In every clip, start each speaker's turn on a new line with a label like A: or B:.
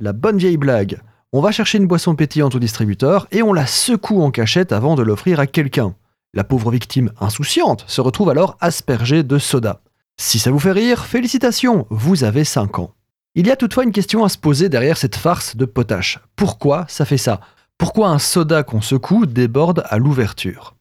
A: La bonne vieille blague. On va chercher une boisson pétillante au distributeur et on la secoue en cachette avant de l'offrir à quelqu'un. La pauvre victime insouciante se retrouve alors aspergée de soda. Si ça vous fait rire, félicitations, vous avez 5 ans. Il y a toutefois une question à se poser derrière cette farce de potache. Pourquoi ça fait ça? Pourquoi un soda qu'on secoue déborde à l'ouverture?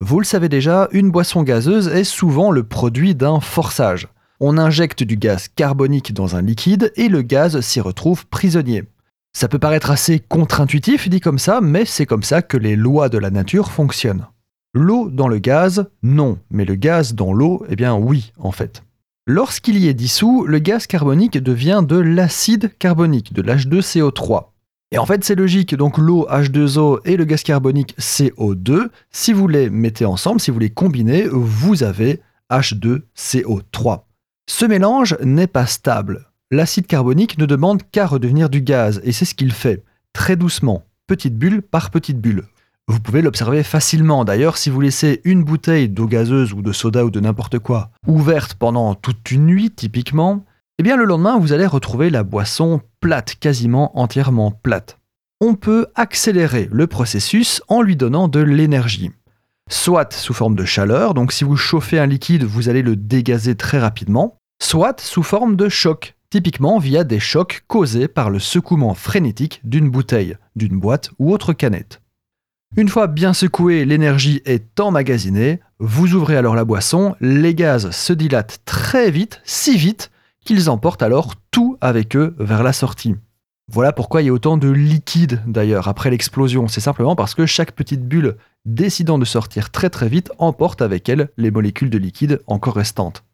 A: Vous le savez déjà, une boisson gazeuse est souvent le produit d'un forçage. On injecte du gaz carbonique dans un liquide et le gaz s'y retrouve prisonnier. Ça peut paraître assez contre-intuitif dit comme ça, mais c'est comme ça que les lois de la nature fonctionnent. L'eau dans le gaz, non, mais le gaz dans l'eau, eh bien oui, en fait. Lorsqu'il y est dissous, le gaz carbonique devient de l'acide carbonique, de l'H2CO3. Et en fait, c'est logique, donc l'eau H2O et le gaz carbonique CO2, si vous les mettez ensemble, si vous les combinez, vous avez H2CO3. Ce mélange n'est pas stable l'acide carbonique ne demande qu'à redevenir du gaz, et c'est ce qu'il fait, très doucement, petite bulle par petite bulle. Vous pouvez l'observer facilement d'ailleurs si vous laissez une bouteille d'eau gazeuse ou de soda ou de n'importe quoi ouverte pendant toute une nuit typiquement, eh bien le lendemain vous allez retrouver la boisson plate, quasiment entièrement plate. On peut accélérer le processus en lui donnant de l'énergie. Soit sous forme de chaleur, donc si vous chauffez un liquide, vous allez le dégazer très rapidement, soit sous forme de choc, typiquement via des chocs causés par le secouement frénétique d'une bouteille, d'une boîte ou autre canette. Une fois bien secouée, l'énergie est emmagasinée, vous ouvrez alors la boisson, les gaz se dilatent très vite, si vite qu'ils emportent alors tout avec eux vers la sortie. Voilà pourquoi il y a autant de liquide d'ailleurs après l'explosion, c'est simplement parce que chaque petite bulle décidant de sortir très très vite emporte avec elle les molécules de liquide encore restantes.